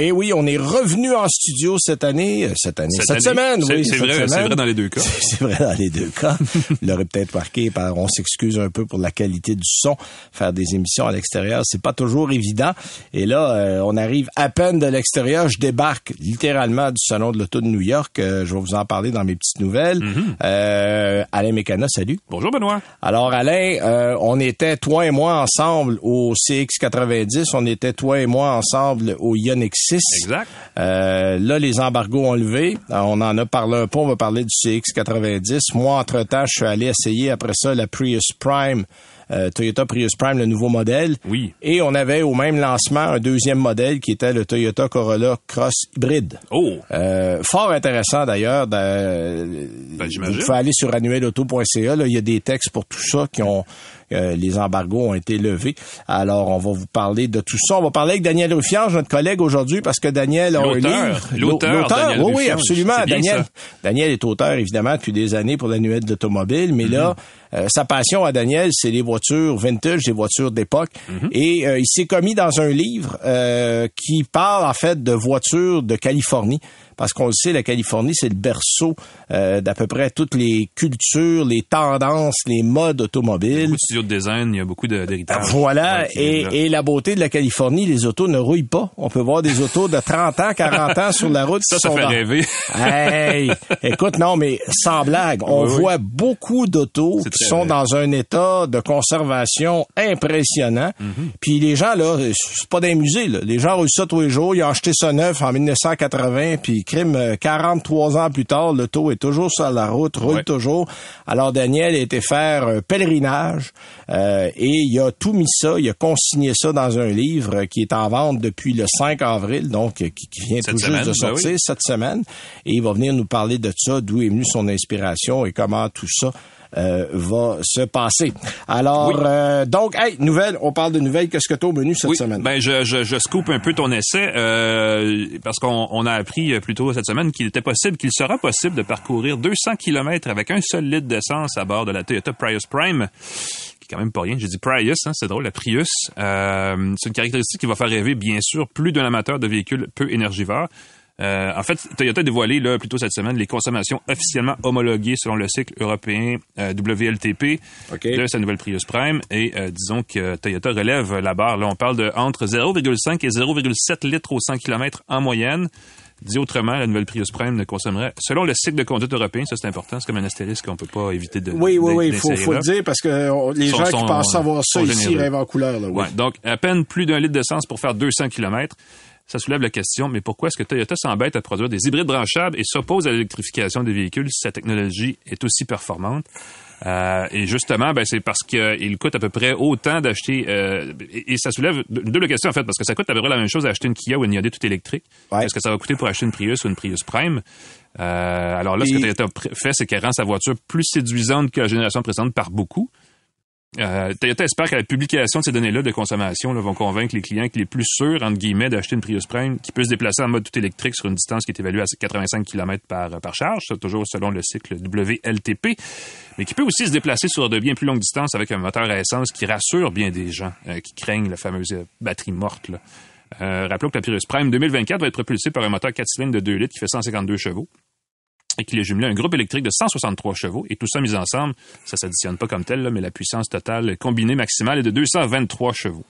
Et oui, on est revenu en studio cette année, euh, cette année, cette, semaine, C'est- oui, c'est vrai, c'est vrai dans les deux cas. C'est vrai dans les deux cas. Vous l'aurez peut-être marqué par, on s'excuse un peu pour la qualité du son. Faire des émissions à l'extérieur, c'est pas toujours évident. Et là, euh, on arrive à peine de l'extérieur. Je débarque littéralement du salon de l'auto de New York. Euh, je vais vous en parler dans mes petites nouvelles. Mm-hmm. Euh, Alain Mécana, salut. Bonjour Benoît. Alors Alain, on était toi et moi ensemble au CX90, on était toi et moi ensemble au Ioniq 6. Exact. Euh, là, les embargos ont levé. Euh, On en a parlé un peu. On va parler du CX90. Moi, entre-temps, je suis allé essayer après ça la Prius Prime. Euh, Toyota Prius Prime, le nouveau modèle. Oui. Et on avait au même lancement un deuxième modèle qui était le Toyota Corolla Cross hybride. Oh, Euh, fort intéressant d'ailleurs. d'a- Ben, j'imagine. Vous pouvez aller sur annuelauto.ca. Là, il y a des textes pour tout ça qui ont euh, les embargos ont été levés. Alors, on va vous parler de tout ça. On va parler avec Daniel Ruffiange, notre collègue aujourd'hui, parce que Daniel a un L'auteur. livre. L'auteur, Daniel oui, oui, absolument. Daniel, ça. Daniel est auteur, évidemment, depuis des années pour l'annuel d'automobile, mais là, Mhm. Euh, sa passion à Daniel, c'est les voitures vintage, les voitures d'époque. Mhm. Et euh, il s'est commis dans un livre euh, qui parle, en fait, de voitures de Californie. Parce qu'on le sait, la Californie, c'est le berceau euh, d'à peu près toutes les cultures, les tendances, les modes automobiles. beaucoup de studios de design, il y a beaucoup d'héritage. Voilà, Ouais, qui et, et la beauté de la Californie, les autos ne rouillent pas. On peut voir des autos de 30 ans, 40 ans sur la route. Ça, ça sont fait dans- rêver. Hey, écoute, non, mais sans blague, on Oui, oui. voit beaucoup d'autos qui sont dans un état de conservation impressionnant. Mhm. Puis les gens, là, c'est pas des musées, là. Les gens roulent ça tous les jours. Ils ont acheté ça neuf en 1980, puis crime, euh, 43 ans plus tard, l'auto est toujours sur la route, roule Ouais. toujours. Alors Daniel a été faire un pèlerinage euh, et il a tout mis ça, il a consigné ça dans un livre euh, qui est en vente depuis le 5 avril, donc euh, qui, qui vient Cette tout semaine, juste de ben sortir oui. cette semaine. Et il va venir nous parler de ça, d'où est venue son inspiration et comment tout ça euh, va se passer. Alors, Oui. euh, donc, hey, nouvelle, on parle de nouvelles. Qu'est-ce que tu as au menu cette Oui, semaine? ben je, je, je scoop un peu ton essai euh, parce qu'on on a appris euh, plus tôt cette semaine qu'il était possible, qu'il sera possible de parcourir 200 km avec un seul litre d'essence à bord de la Toyota Prius Prime, qui est quand même pas rien. J'ai dit Prius, hein, c'est drôle, la Prius. Euh, c'est une caractéristique qui va faire rêver, bien sûr, plus d'un amateur de véhicules peu énergivores. Euh, en fait, Toyota a dévoilé là, plus tôt cette semaine les consommations officiellement homologuées selon le cycle européen euh, WLTP de sa nouvelle Prius Prime. Et euh, disons que Toyota relève la barre. Là, on parle de entre 0,5 et 0,7 litres au 100 km en moyenne. Dit autrement, la nouvelle Prius Prime ne consommerait, selon le cycle de conduite européen, ça c'est important, c'est comme un astérisque qu'on peut pas éviter de oui, oui, oui, il faut, le dire parce que on- les Sont- gens sont- qui pensent savoir ça ici généreux. rêvent en couleur. Là, oui. Ouais, donc, à peine plus d'un litre d'essence pour faire 200 km. Ça soulève la question, mais pourquoi est-ce que Toyota s'embête à produire des hybrides branchables et s'oppose à l'électrification des véhicules si sa technologie est aussi performante? Euh, et justement, ben, c'est parce qu'il coûte à peu près autant d'acheter... euh, et, et ça soulève une double question, en fait, parce que ça coûte à peu près la même chose d'acheter une Kia ou une Hyundai tout électrique. Ouais. Est-ce que ça va coûter pour acheter une Prius ou une Prius Prime? Euh, alors là, ce que Toyota fait, c'est qu'elle rend sa voiture plus séduisante que la génération précédente par beaucoup. Euh, Toyota espère que la publication de ces données-là de consommation là, vont convaincre les clients qu'il est plus sûr, entre guillemets, d'acheter une Prius Prime qui peut se déplacer en mode tout électrique sur une distance qui est évaluée à 85 km par, par charge, toujours selon le cycle WLTP, mais qui peut aussi se déplacer sur de bien plus longues distances avec un moteur à essence qui rassure bien des gens euh, qui craignent la fameuse euh, batterie morte. Euh, rappelons que la Prius Prime 2024 va être propulsée par un moteur 4 cylindres de 2 litres qui fait 152 chevaux et qu'il est jumelé un groupe électrique de 163 chevaux. Et tout ça mis ensemble, ça s'additionne pas comme tel, là, mais la puissance totale combinée maximale est de 223 chevaux.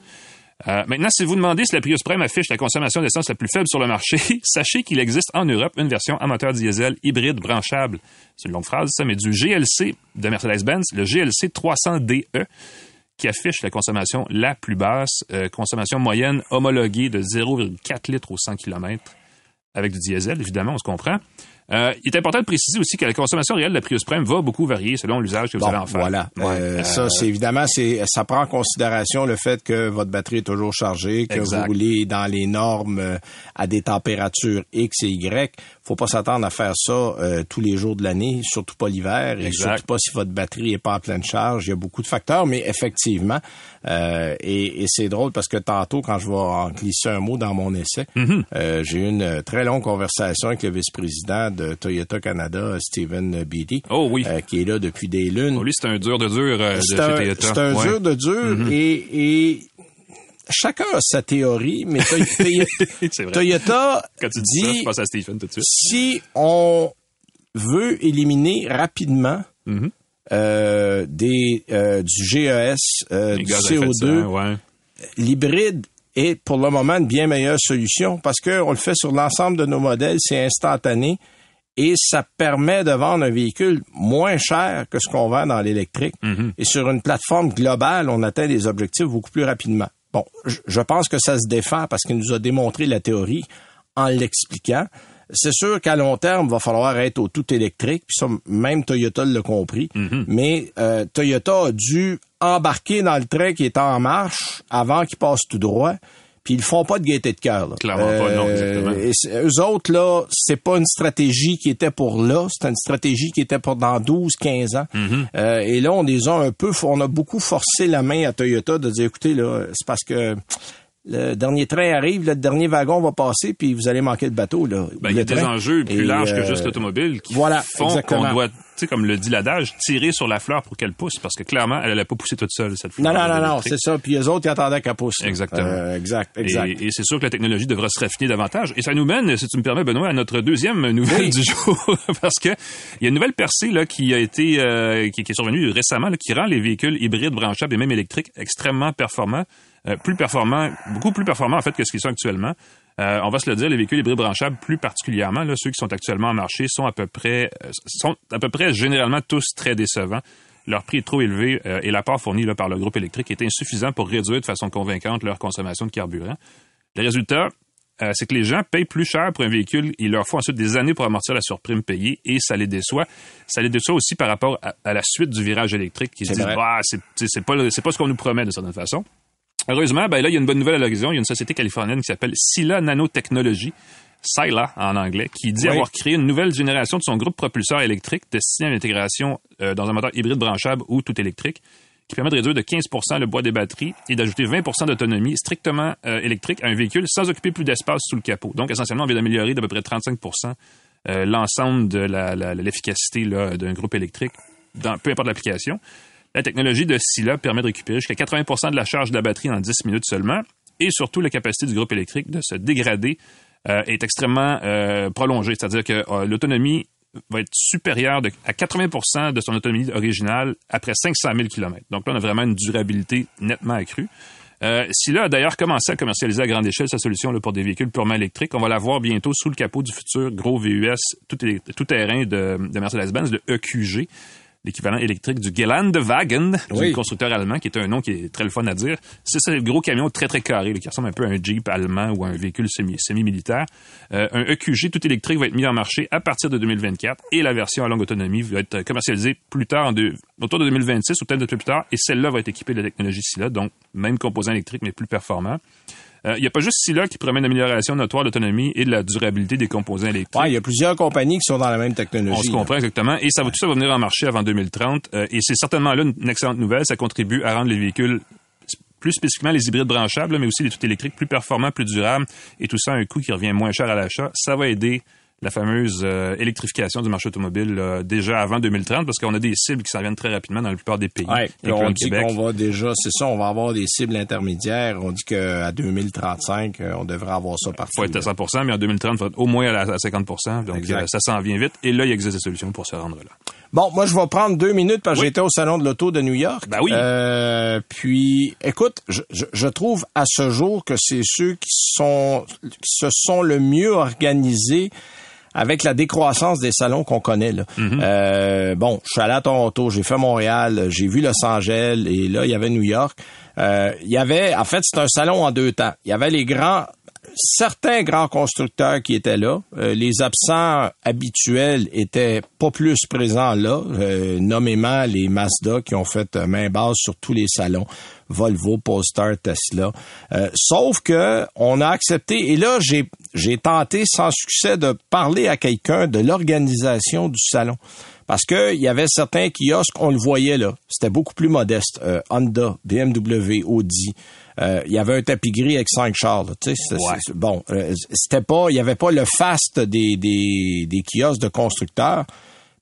Euh, maintenant, si vous demandez si la Prius Prime affiche la consommation d'essence la plus faible sur le marché, sachez qu'il existe en Europe une version à moteur diesel hybride branchable. C'est une longue phrase, ça, mais du GLC de Mercedes-Benz, le GLC 300DE, qui affiche la consommation la plus basse, euh, consommation moyenne homologuée de 0,4 litres au 100 km avec du diesel, évidemment, on se comprend. Euh, il est important de préciser aussi que la consommation réelle de la Prius Prime va beaucoup varier selon l'usage que vous Bon, allez en faire. Voilà. Euh, ça, c'est évidemment, c'est ça prend en considération le fait que votre batterie est toujours chargée, que Exact. vous roulez dans les normes euh, à des températures X et Y. Faut pas s'attendre à faire ça euh, tous les jours de l'année, surtout pas l'hiver, et surtout pas si votre batterie est pas en pleine charge. Il y a beaucoup de facteurs, mais effectivement, euh, et, et c'est drôle parce que tantôt, quand je vais en glisser un mot dans mon essai, Mm-hmm. euh, j'ai eu une euh, très longue conversation avec le vice-président de Toyota Canada, Stephen Beatty, Oh oui. euh, qui est là depuis des lunes. Bon, lui, c'est un dur de dur de chez Toyota. c'est un Ouais. Dur de dur et, et chacun a sa théorie, mais Toy- vrai. Toyota Quand tu dis ça, je pense à Stephen tout de suite. si on veut éliminer rapidement Mhm. Euh, des du GES, euh, du gaz à effet de CO2, serre, ouais. l'hybride est pour le moment une bien meilleure solution parce qu'on le fait sur l'ensemble de nos modèles, c'est instantané et ça permet de vendre un véhicule moins cher que ce qu'on vend dans l'électrique. Et sur une plateforme globale, on atteint des objectifs beaucoup plus rapidement. Bon, je pense que ça se défend parce qu'il nous a démontré la théorie en l'expliquant. C'est sûr qu'à long terme, il va falloir être au tout électrique, puis ça, même Toyota l'a compris. Mais euh, Toyota a dû embarquer dans le train qui est en marche avant qu'il passe tout droit. Puis ils font pas de gaieté de cœur. là. Clairement pas, non, exactement. Et c'est- eux autres, là, c'est pas une stratégie qui était pour là, c'est une stratégie qui était pour dans 12, 15 ans. Mm-hmm. Euh, et là, on les a un peu, on a beaucoup forcé la main à Toyota de dire, écoutez, là, c'est parce que le dernier train arrive, le dernier wagon va passer, puis vous allez manquer de bateau, là. Ben, il y a Le des enjeux plus Et, larges que euh, juste l'automobile qui voilà, font qu'on doit, tu sais, comme le dit l'adage, tirer sur la fleur pour qu'elle pousse, parce que clairement, elle n'allait pas pousser toute seule, cette Non, fleur. non, non, non, électrique. c'est ça. Puis les autres, ils attendaient qu'elle pousse. Exactement. Euh, exact, exact. Et, et c'est sûr que la technologie devra se raffiner davantage. Et ça nous mène, si tu me permets, Benoît, à notre deuxième nouvelle Oui. du jour. Parce que il y a une nouvelle percée là, qui a été euh, qui, qui est survenue récemment, là, qui rend les véhicules hybrides branchables et même électriques extrêmement performants, euh, plus performants, beaucoup plus performants en fait que ce qu'ils sont actuellement. Euh, on va se le dire, les véhicules hybrides branchables, plus particulièrement, là, ceux qui sont actuellement en marché, sont à peu près, euh, sont à peu près généralement tous très décevants. Leur prix est trop élevé euh, et l'apport fourni là, par le groupe électrique est insuffisant pour réduire de façon convaincante leur consommation de carburant. Le résultat, euh, c'est que les gens payent plus cher pour un véhicule. Il leur faut ensuite des années pour amortir la surprime payée et ça les déçoit. Ça les déçoit aussi par rapport à, à la suite du virage électrique qui se disent bah, c'est pas, le- pas ce qu'on nous promet de certaine façon. Heureusement, ben là, il y a une bonne nouvelle à l'horizon. Il y a une société californienne qui s'appelle Sila Nanotechnology, Sila en anglais, qui dit Oui. avoir créé une nouvelle génération de son groupe propulseur électrique destiné à l'intégration euh, dans un moteur hybride branchable ou tout électrique, qui permet de réduire de 15% le poids des batteries et d'ajouter 20% d'autonomie strictement euh, électrique à un véhicule sans occuper plus d'espace sous le capot. Donc, essentiellement, on vient d'améliorer d'à peu près 35% euh, l'ensemble de l'efficacité d'un groupe électrique, dans, peu importe l'application. La technologie de Sila permet de récupérer jusqu'à 80% de la charge de la batterie en 10 minutes seulement. Et surtout, la capacité du groupe électrique de se dégrader euh, est extrêmement euh, prolongée. C'est-à-dire que euh, l'autonomie va être supérieure à 80% de son autonomie originale après 500 000 km. Donc là, on a vraiment une durabilité nettement accrue. Euh, Sila a d'ailleurs commencé à commercialiser à grande échelle sa solution pour des véhicules purement électriques. On va la voir bientôt sous le capot du futur gros VUS tout, élect- tout terrain de, de Mercedes-Benz, le EQG l'équivalent électrique du Geländewagen, Oui. du constructeur allemand, qui est un nom qui est très le fun à dire. C'est le gros camion très, très carré, là, qui ressemble un peu à un Jeep allemand ou à un véhicule semi- semi-militaire. Euh, un EQG tout électrique va être mis en marché à partir de 2024 et la version à longue autonomie va être commercialisée plus tard, en deux- autour de 2026 ou peut-être un peu plus tard, et celle-là va être équipée de la technologie SILA, donc même composant électrique, mais plus performant. Euh, Il n'y a pas juste SILA qui promet une amélioration notoire de l'autonomie et de la durabilité des composants électriques. Ouais, il y a plusieurs compagnies qui sont dans la même technologie. On se là. comprend exactement. Et ça va, tout ça va venir en marché avant 2030. Euh, et c'est certainement là une, une excellente nouvelle. Ça contribue à rendre les véhicules, plus spécifiquement les hybrides branchables, mais aussi les tout électriques, plus performants, plus durables. Et tout ça à un coût qui revient moins cher à l'achat. Ça va aider la fameuse euh, électrification du marché automobile déjà avant 2030 parce qu'on a des cibles qui s'en viennent très rapidement dans la plupart des pays, Ouais, on dit qu'on va déjà, c'est ça, on va avoir des cibles intermédiaires. On dit qu'à 2035, euh, on devrait avoir ça partout. faut être à là. 100 mais en 2030, il faut être au moins à, la- à 50 Donc, euh, ça s'en vient vite. Et là, il existe des solutions pour se rendre là. Bon, moi, je vais prendre deux minutes parce que Oui. j'étais au Salon de l'Auto de New York. Ben oui. Euh, puis, écoute, je, je, je trouve à ce jour que c'est ceux qui sont qui se sont le mieux organisés avec la décroissance des salons qu'on connaît. Là. Euh, bon, je suis allé à Toronto, j'ai fait Montréal, j'ai vu Los Angeles et là, il y avait New York. Euh, il y avait, en fait, c'est un salon en deux temps. Il y avait les grands certains grands constructeurs qui étaient là. Euh, les absents habituels étaient pas plus présents là, euh, nommément les Mazda qui ont fait main basse sur tous les salons. Volvo, Polestar, Tesla. Euh, sauf que on a accepté, et là j'ai j'ai tenté sans succès de parler à quelqu'un de l'organisation du salon. Parce que il y avait certains kiosques, on le voyait là, c'était beaucoup plus modeste. Honda, BMW, Audi, euh, il y avait un tapis gris avec cinq chars. Tu sais, bon, euh, c'était pas, il y avait pas le fast des, des, des kiosques de constructeurs.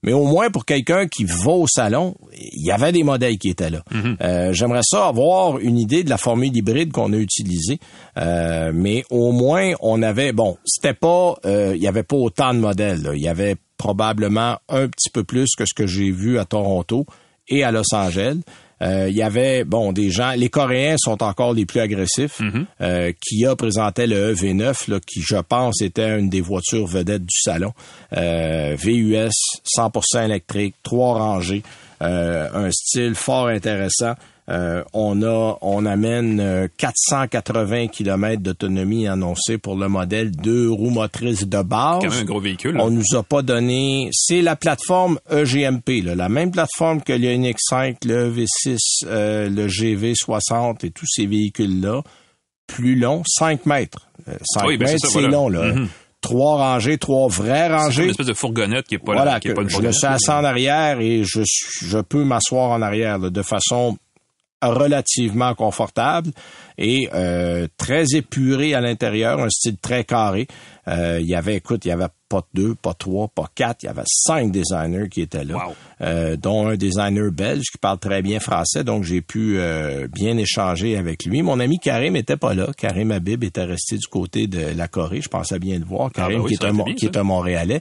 Mais au moins pour quelqu'un qui va au salon, il y avait des modèles qui étaient là. Mhm. euh, J'aimerais ça avoir une idée de la formule hybride qu'on a utilisée, euh, mais au moins on avait bon, c'était pas, euh, il y avait pas autant de modèles. Il y avait probablement un petit peu plus que ce que j'ai vu à Toronto et à Los Angeles. Euh, il y avait bon des gens, les Coréens sont encore les plus agressifs. Mhm. Euh, Kia présentait le EV9 là, qui je pense était une des voitures vedettes du salon. Euh, VUS 100% électrique, trois rangées, un style fort intéressant. Euh, on a, on amène 480 euh, km d'autonomie annoncée pour le modèle deux roues motrices de base. Quand même un gros véhicule. On nous a pas donné. C'est la plateforme EGMP, là, la même plateforme que le NX5, le V6, euh, le GV60 et tous ces véhicules-là. Plus long, 5 mètres. 5 ben, mètres, c'est long là. Mm-hmm. trois rangées, trois vraies rangées. une espèce de fourgonnette qui est pas voilà, qui est pas une Je le suis assis en arrière et je, je peux m'asseoir en arrière de façon relativement confortable et euh, très épuré à l'intérieur, un style très carré. Euh, il y avait, écoute, il y avait pas deux, pas trois, pas quatre, il y avait cinq designers qui étaient là, euh, dont un designer belge qui parle très bien français, donc j'ai pu bien échanger avec lui. Mon ami Karim était pas là. Karim Habib était resté du côté de la Corée, je pensais bien le voir. Ah, Karim ben qui, est un, qui est un Montréalais.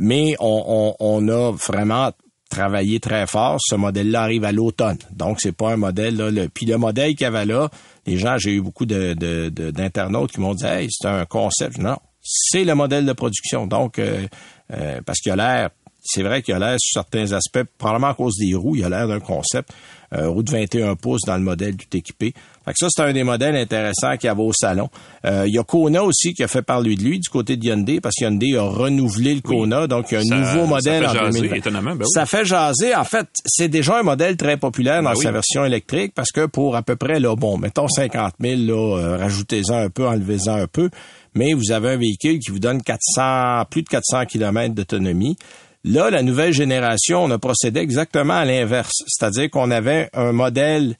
mais on, on, on a vraiment travaillé très fort. Ce modèle-là arrive à l'automne. Donc, c'est pas un modèle, là. Le, puis le modèle qu'il y avait là, les gens, j'ai eu beaucoup d'internautes qui m'ont dit, hey, c'est un concept. Non, c'est le modèle de production. Donc, euh, euh, parce qu'il a l'air, c'est vrai qu'il a l'air sur certains aspects, probablement à cause des roues, il a l'air d'un concept. Euh, roue de 21 pouces dans le modèle tout équipé. Fait que ça, c'est un des modèles intéressants qu'il y avait au salon. Euh, il y a Kona aussi qui a fait parler de lui du côté de Hyundai, parce que Hyundai a renouvelé le Kona, donc il y a un nouveau modèle ça fait en jaser, Étonnamment, ben Ça fait jaser. En fait, c'est déjà un modèle très populaire dans ben sa version électrique, parce que pour à peu près, là, bon, mettons 50 000, là, euh, rajoutez-en un peu, enlevez-en un peu, mais vous avez un véhicule qui vous donne 400, plus de 400 km d'autonomie. Là, la nouvelle génération, on a procédé exactement à l'inverse. C'est-à-dire qu'on avait un modèle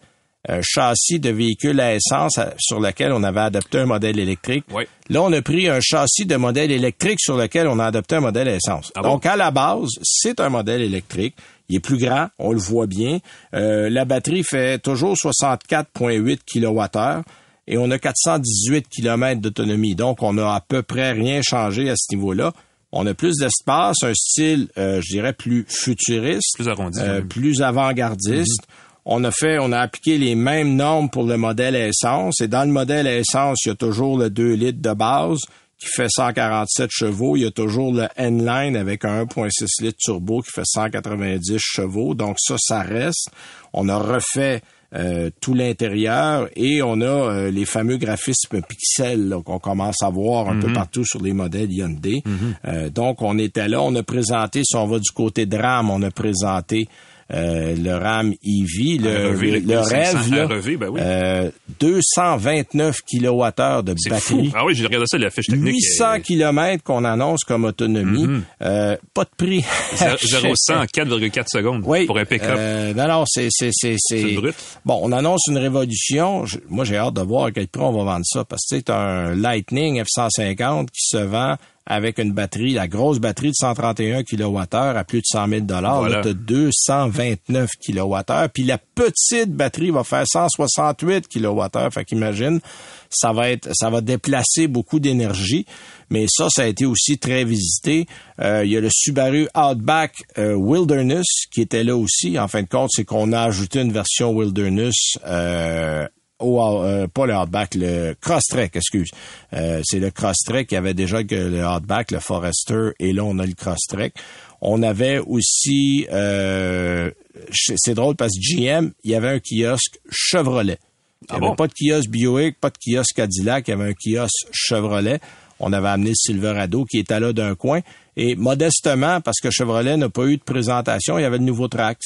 châssis de véhicule à essence sur lequel on avait adopté un modèle électrique. Là, on a pris un châssis de modèle électrique sur lequel on a adopté un modèle à essence. Ah Donc, à la base, c'est un modèle électrique. Il est plus grand, on le voit bien. Euh, la batterie fait toujours 64,8 kWh et on a 418 km d'autonomie. Donc, on a à peu près rien changé à ce niveau-là. On a plus d'espace, un style, euh, je dirais, plus futuriste, plus arrondi, euh, plus avant-gardiste. Mhm. On a fait, on a appliqué les mêmes normes pour le modèle essence. Et dans le modèle essence, il y a toujours le 2 litres de base qui fait 147 chevaux. Il y a toujours le N-Line avec un 1.6 litres turbo qui fait 190 chevaux. Donc ça, ça reste. On a refait euh, tout l'intérieur et on a euh, les fameux graphismes pixels qu'on commence à voir un peu mhm. partout sur les modèles Hyundai. Mhm. euh, donc on était là, on a présenté, si on va du côté de RAM, on a présenté euh, le RAM EV, le, le, rêve, là, ben oui. euh, 229 kWh de batterie. Ah oui, j'ai regardé ça, la fiche technique. 800 km qu'on annonce comme autonomie. Mm-hmm. euh, pas de prix. 0 100 en 4,4 secondes oui, pour un pick-up. Euh, non, non, c'est... C'est brut. Bon, on annonce une révolution. moi, j'ai hâte de voir à quel prix on va vendre ça parce que c'est un Lightning F-150 qui se vend avec une batterie, la grosse batterie de 131 kWh à plus de 100 000 dollars. Là, tu 229 kWh. Puis la petite batterie va faire 168 kWh. Fait qu'imagine, ça va être, ça va déplacer beaucoup d'énergie. Mais ça, ça a été aussi très visité. Euh, il y a le Subaru Outback euh, Wilderness qui était là aussi. En fin de compte, c'est qu'on a ajouté une version Wilderness euh, au, euh, pas le Outback, le Crosstrek, excuse. Euh, c'est le Crosstrek qui avait déjà que le Outback, le Forester, et là on a le Crosstrek. On avait aussi, euh, c'est drôle parce que GM, il y avait un kiosque Chevrolet. Il n'y Ah avait bon? pas de kiosque Buick, pas de kiosque Cadillac, il y avait un kiosque Chevrolet. On avait amené le Silverado qui était là d'un coin. Et modestement, parce que Chevrolet n'a pas eu de présentation, il y avait le nouveau Trax.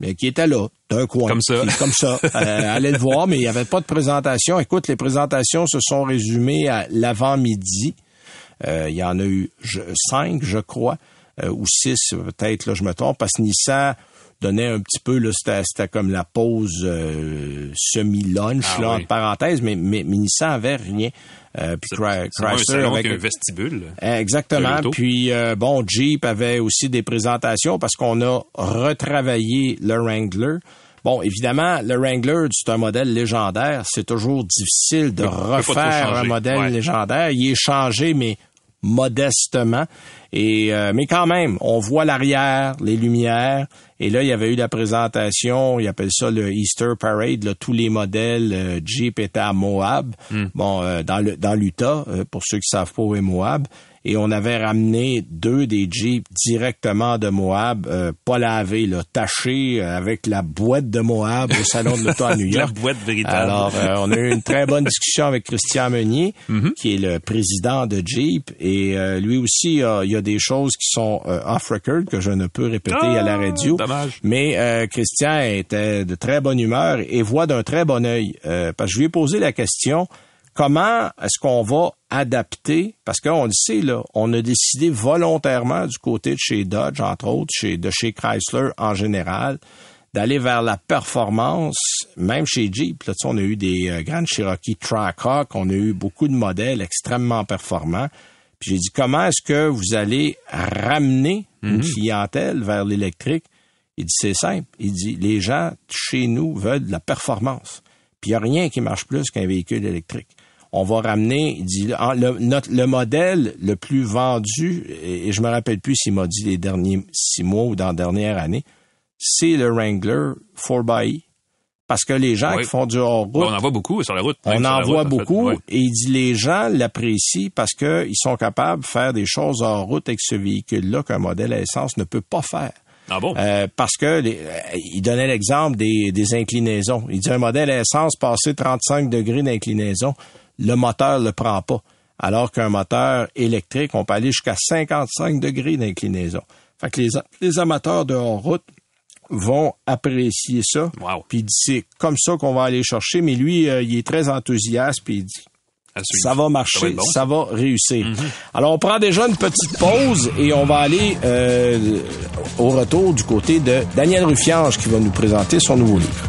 Mais qui était là, d'un coin. Comme ça. Qui- comme ça. Euh, allez le voir, mais il n'y avait pas de présentation. Écoute, les présentations se sont résumées à l'avant-midi. Euh, il y en a eu je- cinq, je crois, euh, ou six, peut-être, là, je me trompe, parce que Nissan donnait un petit peu, là, c'était, comme la pause semi-lunch, Ah là, oui. entre parenthèses, mais, mais, mais Nissan avait rien. Euh, puis un Chrysler avec un vestibule. Exactement. de l'auto. Puis euh, bon, Jeep avait aussi des présentations parce qu'on a retravaillé le Wrangler. Bon, évidemment, le Wrangler, c'est un modèle légendaire. C'est toujours difficile de refaire un modèle Ouais. légendaire. Il est changé, mais modestement. Et euh, mais quand même, on voit l'arrière, les lumières. Et là, il y avait eu la présentation, ils appellent ça le Easter Parade. Là, tous les modèles euh, Jeep étaient à Moab, bon, euh, dans le dans l'Utah, euh, pour ceux qui savent pas où est Moab. Et on avait ramené deux des Jeeps directement de Moab, euh, pas lavés, là, tachés euh, avec la boîte de Moab au salon de l'Utah à New La York. boîte véritable. Alors, euh, on a eu une très bonne discussion avec Christian Meunier, qui est le président de Jeep. Et euh, lui aussi, euh, il y a des choses qui sont euh, off-record que je ne peux répéter à la radio. Ah, dommage. Mais euh, Christian était de très bonne humeur et voit d'un très bon œil. Euh, parce que je lui ai posé la question, comment est-ce qu'on va adapter, parce qu'on le sait, là, on a décidé volontairement du côté de chez Dodge, entre autres, chez, de chez Chrysler en général, d'aller vers la performance, même chez Jeep. Là, tu sais, on a eu des euh, grandes Cherokee Trackhawk, on a eu beaucoup de modèles extrêmement performants. Puis j'ai dit, comment est-ce que vous allez ramener une clientèle vers l'électrique? Il dit, c'est simple. Il dit, les gens chez nous veulent de la performance. Puis il n'y a rien qui marche plus qu'un véhicule électrique. On va ramener, il dit, en- le, notre- le modèle le plus vendu, et, je me rappelle plus s'il m'a dit les derniers six mois ou dans la dernière année, c'est le Wrangler 4xE. Parce que les gens Oui. qui font du hors-route, Bon, on en voit beaucoup sur la route. on en voit route, en fait. beaucoup et il dit les gens l'apprécient parce qu'ils sont capables de faire des choses hors route avec ce véhicule-là qu'un modèle à essence ne peut pas faire. Ah bon? Euh, parce que les- euh, il donnait l'exemple des, des inclinaisons. Il dit un modèle à essence passé 35 degrés d'inclinaison, le moteur le prend pas. Alors qu'un moteur électrique, on peut aller jusqu'à 55 degrés d'inclinaison. Fait que les, les amateurs de hors-route vont apprécier ça. Wow. Puis c'est comme ça qu'on va aller chercher. Mais lui, euh, il est très enthousiaste. Puis il dit suivre. ça va marcher, bon, ça va réussir. Mhm. Alors, on prend déjà une petite pause et on va aller euh, au retour du côté de Daniel Ruffiange qui va nous présenter son nouveau livre.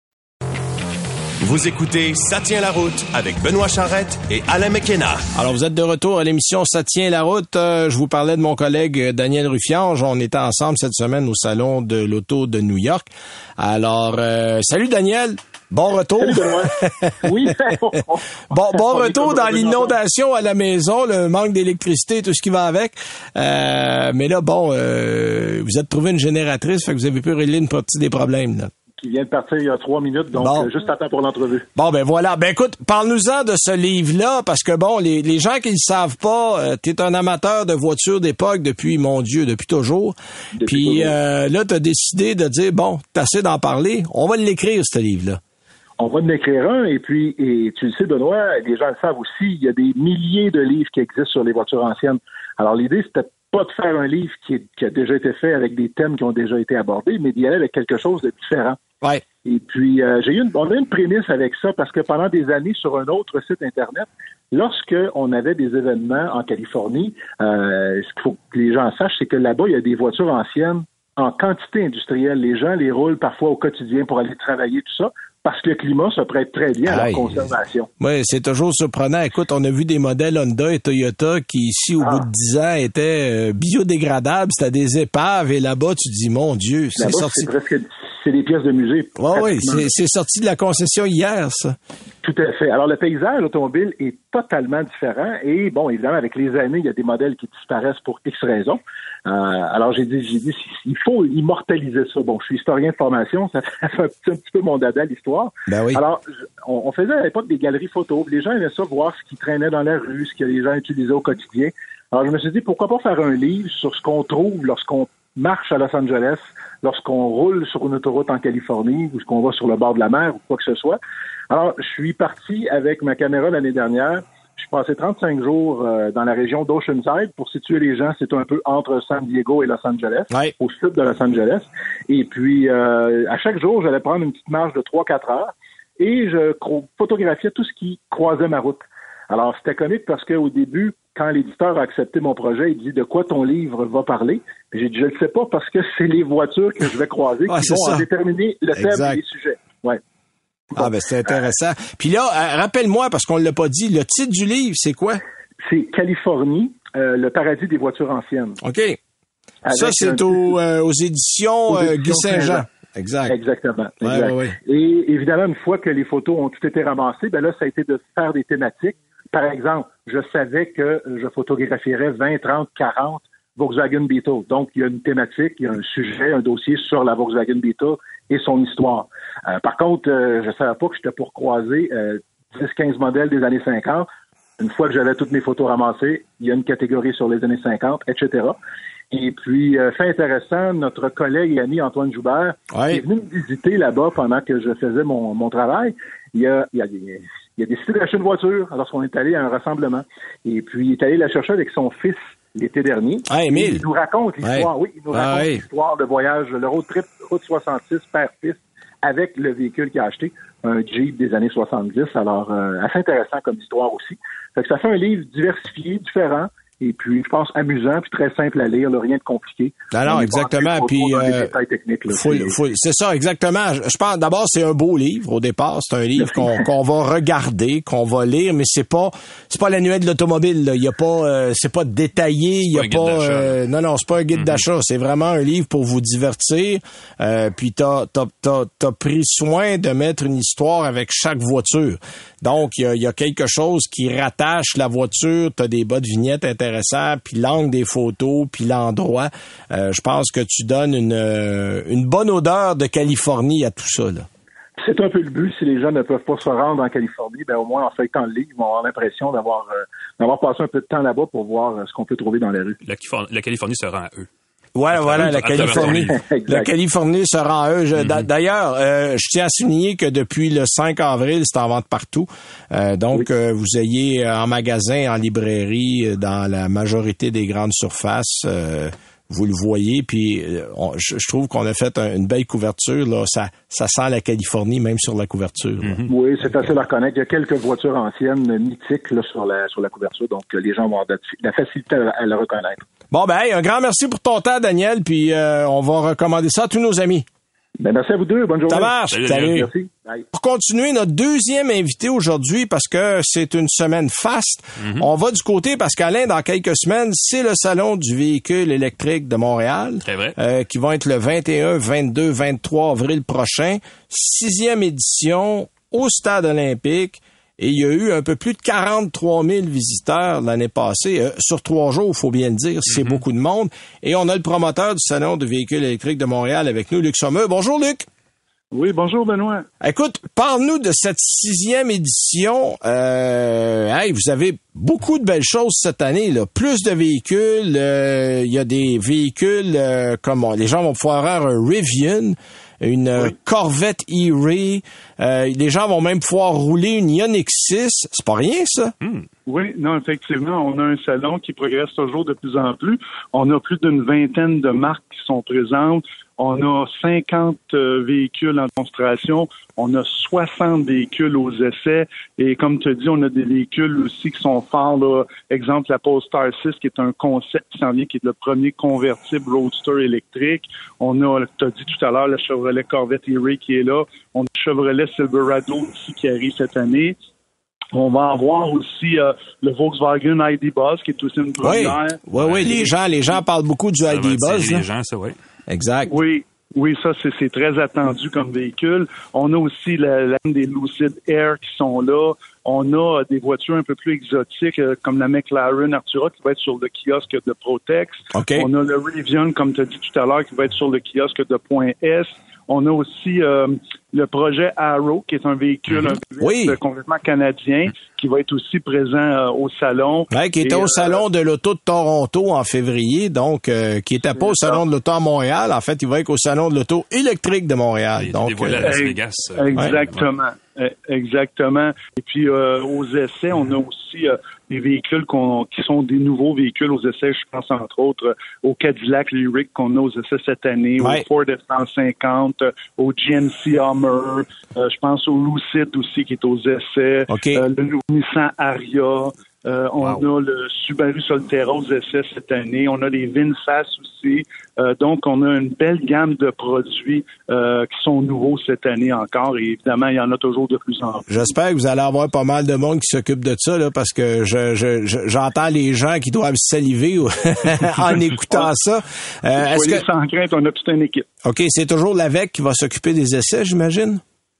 Vous écoutez Ça tient la route avec Benoît Charrette et Alain McKenna. Alors, vous êtes de retour à l'émission Ça tient la route. Euh, je vous parlais de mon collègue euh, Daniel Ruffiange. On était ensemble cette semaine au salon de l'auto de New York. Alors, euh, salut Daniel. Bon retour. Oui. Bon, bon retour dans l'inondation à la maison, le manque d'électricité, tout ce qui va avec. Euh, mais là, bon, euh, vous êtes trouvé une génératrice, fait que vous avez pu régler une partie des problèmes. Là. Qui vient de partir il y a trois minutes, donc Bon. euh, juste à temps pour l'entrevue. Bon, ben voilà. Ben écoute, parle-nous-en de ce livre-là, parce que bon, les, les gens qui ne savent pas, euh, t'es un amateur de voitures d'époque depuis, mon Dieu, depuis toujours. Depuis Puis euh, là, t'as décidé de dire, bon, t'as assez d'en parler, on va l'écrire, ce livre-là. On va en écrire un, et puis, et tu le sais, Benoît, les gens le savent aussi, il y a des milliers de livres qui existent sur les voitures anciennes. Alors, l'idée, c'était pas de faire un livre qui, est- qui a déjà été fait avec des thèmes qui ont déjà été abordés, mais d'y aller avec quelque chose de différent. Ouais. Et puis, euh, j'ai eu une, on a une prémisse avec ça parce que pendant des années, sur un autre site Internet, lorsque on avait des événements en Californie, euh, ce qu'il faut que les gens sachent, c'est que là-bas, il y a des voitures anciennes en quantité industrielle. Les gens les roulent parfois au quotidien pour aller travailler, tout ça, parce que le climat se prête très bien à Aïe. la conservation. Oui, c'est toujours surprenant. Écoute, on a vu des modèles Honda et Toyota qui, ici, au Ah. bout de 10 ans, étaient euh, biodégradables. C'était des épaves. Et là-bas, tu dis, mon Dieu, c'est sorti. c'est presque c'est des pièces de musée. Oui, oui, c'est sorti de la concession hier, ça. Tout à fait. Alors, le paysage automobile est totalement différent et, bon, évidemment, avec les années, il y a des modèles qui disparaissent pour X raisons. Euh, alors, j'ai dit, j'ai dit, il faut immortaliser ça. Bon, je suis historien de formation, ça fait un petit, un petit peu mon dada, l'histoire. Ben oui. Alors, on, on faisait à l'époque des galeries photos. Les gens aimaient ça, voir ce qui traînait dans la rue, ce que les gens utilisaient au quotidien. Alors, je me suis dit, pourquoi pas faire un livre sur ce qu'on trouve lorsqu'on marche à Los Angeles, lorsqu'on roule sur une autoroute en Californie, ou qu'on va sur le bord de la mer, ou quoi que ce soit. Alors, je suis parti avec ma caméra l'année dernière. Je suis passé 35 jours euh, dans la région d'Oceanside. Pour situer les gens, c'est un peu entre San Diego et Los Angeles, Ouais. au sud de Los Angeles. Et puis, euh, à chaque jour, j'allais prendre une petite marche de 3-4 heures et je photographiais tout ce qui croisait ma route. Alors, c'était comique parce qu'au début, quand l'éditeur a accepté mon projet, il dit de quoi ton livre va parler? J'ai dit, je ne sais pas parce que c'est les voitures que je vais croiser Ouais, qui vont en déterminer le thème et les sujets. Ouais. Ah, ben, c'est intéressant. Puis là, euh, rappelle-moi, parce qu'on ne l'a pas dit, le titre du livre, c'est quoi? C'est Californie, euh, le paradis des voitures anciennes. OK. Avec ça, c'est un- euh, aux éditions Aux éditions Guy Saint-Jean. Exact. Exactement. Ouais, exact. ouais, ouais. Et évidemment, une fois que les photos ont tout été ramassées, ben là, ça a été de faire des thématiques. Par exemple, je savais que je photographierais 20, 30, 40 Volkswagen Beetle. Donc, il y a une thématique, il y a un sujet, un dossier sur la Volkswagen Beetle et son histoire. Euh, par contre, euh, je ne savais pas que j'étais pour croiser euh, 10-15 modèles des années 50. Une fois que j'avais toutes mes photos ramassées, il y a une catégorie sur les années 50, etc. Et puis, euh, fait intéressant, notre collègue et ami Antoine Joubert Ouais. est venu me visiter là-bas pendant que je faisais mon, mon travail. Il y a, il y a, il a décidé d'acheter une voiture lorsqu'on est allé à un rassemblement. Et puis, il est allé la chercher avec son fils l'été dernier. Ah, Émile. Il nous raconte l'histoire, Ouais. oui, il nous Ah, raconte l'histoire de voyage, le road trip route 66 père-fils avec le véhicule qu'il a acheté, un Jeep des années 70. Alors, euh, assez intéressant comme histoire aussi. Fait que ça fait un livre diversifié, différent, et puis, je pense, amusant, puis très simple à lire, là, rien de compliqué. Non, non, On est pas exactement. Puis, euh, C'est- ça, exactement. Je, pense d'abord c'est un beau livre au départ. C'est un livre qu'on va regarder, qu'on va lire, mais c'est pas c'est pas l'annuel de l'automobile. Il y a pas euh, c'est pas détaillé. Il y pas a un guide pas euh, non non c'est pas un guide d'achat. C'est vraiment un livre pour vous divertir. Euh, puis t'as t'as pris soin de mettre une histoire avec chaque voiture. Donc il y a, y a quelque chose qui rattache la voiture. T'as des bas de vignettes puis l'angle des photos, puis l'endroit. Euh, je pense que tu donnes une euh, une bonne odeur de Californie à tout ça là. C'est un peu le but. Si les gens ne peuvent pas se rendre en Californie, ben au moins en feuilletant le livre, ils vont avoir l'impression d'avoir euh, d'avoir passé un peu de temps là-bas pour voir euh, ce qu'on peut trouver dans les rues. La, Californie- la Californie se rend à eux. Voilà, À voilà, la Californie. La Californie se rend à eux. D'a- D'ailleurs, euh, je tiens à souligner que depuis le 5 avril, c'est en vente partout. Euh, donc, euh, vous ayez en magasin, en librairie, dans la majorité des grandes surfaces, euh, vous le voyez. Puis, on- je, je trouve qu'on a fait un- une belle couverture. Là, ça, ça sent la Californie même sur la couverture. là. Oui, c'est facile à reconnaître. Il y a quelques voitures anciennes mythiques là, sur la sur la couverture, donc les gens vont avoir de la facilité à, à le reconnaître. Bon, ben, hey, un grand merci pour ton temps, Daniel. Puis, euh, on va recommander ça à tous nos amis. Ben, merci à vous deux. Bonne journée. Ça marche. Salut, Salut. Merci. Bye. Pour continuer, notre deuxième invité aujourd'hui, parce que c'est une semaine faste, on va du côté, parce qu'Alain, dans quelques semaines, c'est le Salon du véhicule électrique de Montréal. Très vrai. euh, qui va être le 21, 22, 23 avril prochain. Sixième édition au Stade olympique. Et il y a eu un peu plus de 43 000 visiteurs l'année passée. Euh, sur trois jours, il faut bien le dire, c'est beaucoup de monde. Et on a le promoteur du Salon du véhicule électrique de Montréal avec nous, Luc Sommeux. Bonjour, Luc. Oui, bonjour Benoît. Écoute, parle-nous de cette sixième édition. Euh, hey, vous avez beaucoup de belles choses cette année. Là. Plus de véhicules. euh, Il y a des véhicules euh, comme on- les gens vont pouvoir avoir un Rivian, une euh, Corvette E-Ray. Euh, les gens vont même pouvoir rouler une Ioniq 6. C'est pas rien, ça? Oui, non, effectivement, on a un salon qui progresse toujours de plus en plus. On a plus d'une vingtaine de marques qui sont présentes. On a 50 euh, véhicules en démonstration. On a 60 véhicules aux essais. Et comme tu as dit, on a des véhicules aussi qui sont forts. Là. Exemple, la Polestar 6, qui est un concept qui s'en vient, qui est le premier convertible roadster électrique. On a, tu as dit tout à l'heure, le Chevrolet Corvette E-Ray qui est là. On a le Chevrolet Silverado aussi qui arrive cette année. On va avoir aussi euh, le Volkswagen ID Buzz, qui est aussi une Oui, première. oui, oui. Les gens, les gens parlent beaucoup du Ça ID Buzz. les gens, ça, oui. Exact. Oui. Oui, ça, c'est très attendu comme véhicule. On a aussi la, des Lucid Air qui sont là. On a des voitures un peu plus exotiques euh, comme la McLaren Artura qui va être sur le kiosque de Protex. On a le Rivian, comme tu as dit tout à l'heure, qui va être sur le kiosque de Point S. On a aussi euh, le projet Arrow, qui est un véhicule un véhicule Oui. complètement canadien, qui va être aussi présent euh, au salon. Ouais, qui était Et, au euh, salon de l'auto de Toronto en février, donc euh, qui était pas au salon de l'auto à Montréal. En fait, il va être au salon de l'auto électrique de Montréal. Il Donc, dévoilé à euh, Las euh, Vegas. euh, Exactement. Euh, Exactement. Et puis euh, aux essais, on a aussi euh, des véhicules qu'on- qui sont des nouveaux véhicules aux essais. Je pense entre autres euh, au Cadillac Lyric qu'on a aux essais cette année, Ouais. au Ford F-150, euh, au GMC Hummer. euh, je pense au Lucid aussi qui est aux essais. Euh, le nouveau Nissan Aria. Euh, on a le Subaru Solterra aux essais cette année. On a les VinFast aussi. Euh, donc, on a une belle gamme de produits euh, qui sont nouveaux cette année encore. Et évidemment, il y en a toujours de plus en plus. J'espère que vous allez avoir pas mal de monde qui s'occupe de ça, là, parce que je, je- je- j'entends les gens qui doivent saliver en écoutant ça. Est-ce que, sans crainte, on a toute une équipe. OK, c'est toujours l'AVEC qui va s'occuper des essais, j'imagine?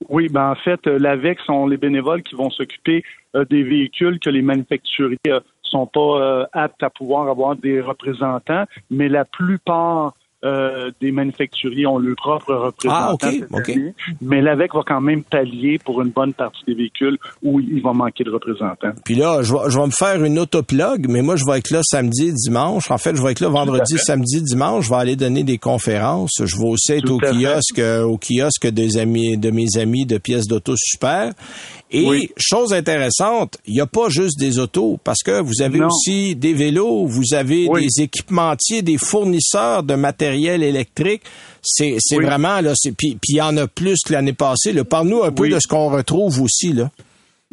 Oui, ben en fait, l'AVEC sont les bénévoles qui vont s'occuper des véhicules que les manufacturiers euh, sont pas euh, aptes à pouvoir avoir des représentants, mais la plupart euh, des manufacturiers ont leur propre représentant. Ah, OK, cette OK. année. Mais l'AVEC va quand même pallier pour une bonne partie des véhicules où il va manquer de représentants. Puis là, je vais, je vais me faire une autoplug, mais moi, je vais être là samedi, dimanche. En fait, je vais être là vendredi, samedi, dimanche. Je vais aller donner des conférences. Je vais aussi être Tout au fait. kiosque, euh, au kiosque des amis, de mes amis de pièces d'auto super. Et Oui. chose intéressante, il n'y a pas juste des autos, parce que vous avez Non. aussi des vélos, vous avez Oui. des équipementiers, des fournisseurs de matériel électrique. C'est, Oui. vraiment là. C'est, puis, il y en a plus que l'année passée. Parle-nous un peu de ce qu'on retrouve aussi là.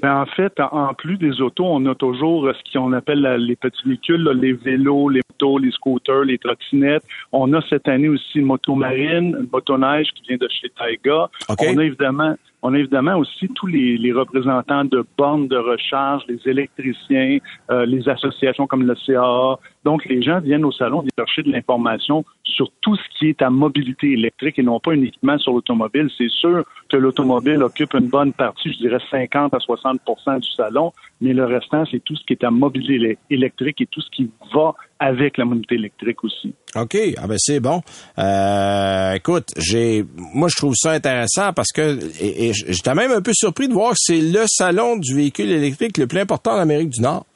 Ben, en fait, en plus des autos, on a toujours euh, ce qu'on appelle les petits véhicules, là, les vélos, les motos, les scooters, les trottinettes. On a cette année aussi une moto marine, une motoneige qui vient de chez Taiga. On a évidemment on a évidemment aussi tous les, les représentants de bornes de recharge, les électriciens, euh, les associations comme le CAA. Donc, les gens viennent au salon chercher de l'information sur tout ce qui est à mobilité électrique et non pas uniquement sur l'automobile. C'est sûr que l'automobile occupe une bonne partie, je dirais 50 à 60 du salon, mais le restant, c'est tout ce qui est à mobilité élec- électrique et tout ce qui va avec la mobilité électrique aussi. OK, ah ben c'est bon. Euh, écoute, j'ai moi je trouve ça intéressant parce que et, et j'étais même un peu surpris de voir que c'est le salon du véhicule électrique le plus important en Amérique du Nord.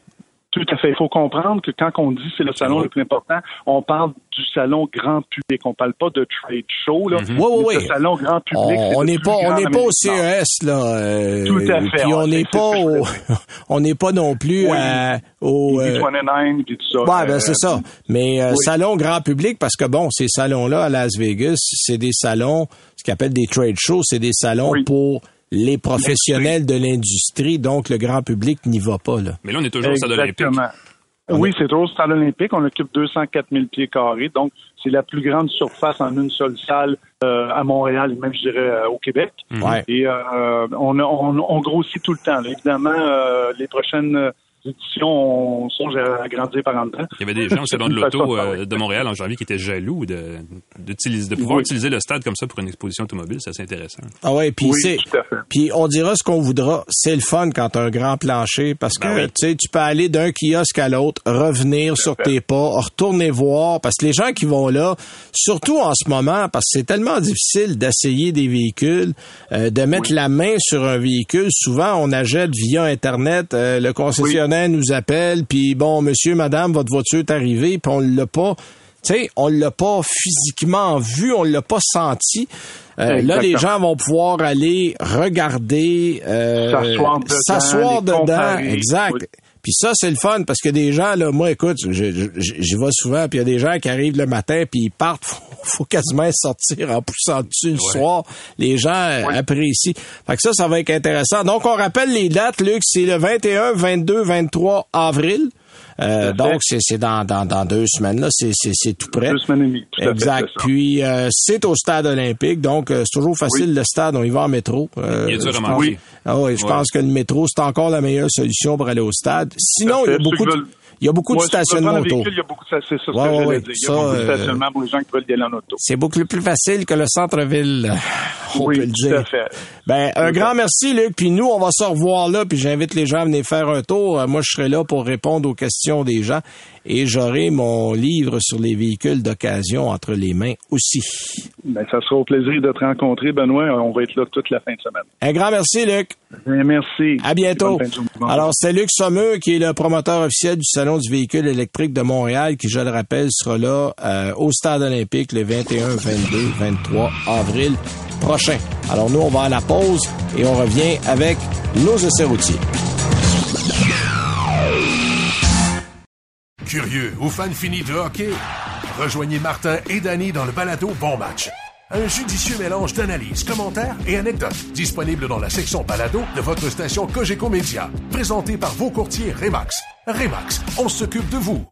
Tout à fait. Il faut comprendre que quand on dit c'est le salon le plus important, on parle du salon grand public. On parle pas de trade show. Là. Oui, oui, Mais oui. Le salon grand public. On n'est pas on grand n'est en pas au. CES là. euh, Tout à fait. Puis on n'est pas ce que au je on n'est pas non plus Oui. à- au euh, B29 puis tout ça. Ouais, ben Euh, c'est ça. Mais euh, oui. salon grand public, parce que bon, ces salons-là à Las Vegas, c'est des salons, ce qu'ils appellent des trade shows, c'est des salons Oui. pour les professionnels de l'industrie, donc le grand public n'y va pas là. Mais là, on est toujours au stade olympique. Exactement. Oui, c'est toujours au stade olympique. On occupe 204 000 pieds carrés. Donc, c'est la plus grande surface en une seule salle euh, à Montréal et même, je dirais, euh, au Québec. Ouais. Et euh, on, on, on grossit tout le temps. là. Évidemment, euh, les prochaines euh, on songe à agrandir par en temps. Il y avait des gens au salon de l'auto de euh, de Montréal en janvier qui étaient jaloux de, d'utiliser- de pouvoir Oui. utiliser le stade comme ça pour une exposition automobile. C'est assez intéressant. Ah ouais, puis Oui, c'est puis on dira ce qu'on voudra, c'est le fun quand t'as un grand plancher parce que Ben oui. tu sais tu peux aller d'un kiosque à l'autre, revenir sur tes pas, retourner voir parce que les gens qui vont là, surtout en ce moment parce que c'est tellement difficile d'essayer des véhicules, euh, de mettre la main sur un véhicule, souvent on achète via internet, euh, le concessionnaire nous appelle puis bon monsieur madame votre voiture est arrivée puis on l'a pas tu sais, on l'a pas physiquement vu, on l'a pas senti. Euh, là, les gens vont pouvoir aller regarder, euh, S'asseoir dedans, dedans, exact. Oui. Puis ça, c'est le fun parce que des gens, là, moi, écoute, j'y vais souvent, puis il y a des gens qui arrivent le matin, puis ils partent, faut, faut quasiment sortir en poussant dessus le soir. Les gens euh, apprécient. Fait que ça, ça va être intéressant. Donc, on rappelle les dates, Luc, c'est le 21, 22, 23 avril. Euh, donc, c'est c'est dans, dans, dans deux semaines, là, c'est c'est- c'est tout près. Deux semaines et demie. Tout à fait, Exact. Puis euh, c'est au stade olympique, donc euh, c'est toujours facile le stade. On y va en métro. Euh, Il est pense- Ah oui, je Ouais. pense que le métro c'est encore la meilleure solution pour aller au stade. Sinon, il y a beaucoup de, veulent- Il y a beaucoup de Ouais, stationnements prendre un auto. véhicule, Il y a beaucoup de c'est ça, ce Ouais, que ouais, dire. Il y Ça, a beaucoup de euh, stationnements pour les gens qui veulent y aller en auto. C'est beaucoup plus facile que le centre-ville, on oui, peut le tout dire. à fait. Ben, un grand merci, Luc. Puis nous, on va se revoir là. Puis j'invite les gens à venir faire un tour. Euh, Moi, je serai là pour répondre aux questions des gens. Et j'aurai mon livre sur les véhicules d'occasion entre les mains aussi. Ben, ça sera au plaisir de te rencontrer, Benoît. On va être là toute la fin de semaine. Un grand merci, Luc. Ben, merci. À bientôt. Alors, c'est Luc Sommeux qui est le promoteur officiel du Salon du véhicule électrique de Montréal, qui, je le rappelle, sera là euh, au Stade olympique le 21, 22, 23 avril prochain. Alors, nous, on va à la pause et on revient avec nos essais routiers. Curieux ou fan fini de hockey? Rejoignez Martin et Danny dans le balado Bon Match. Un judicieux mélange d'analyses, commentaires et anecdotes disponible dans la section balado de votre station Cogeco Média. Présenté par vos courtiers Remax. Remax, on s'occupe de vous.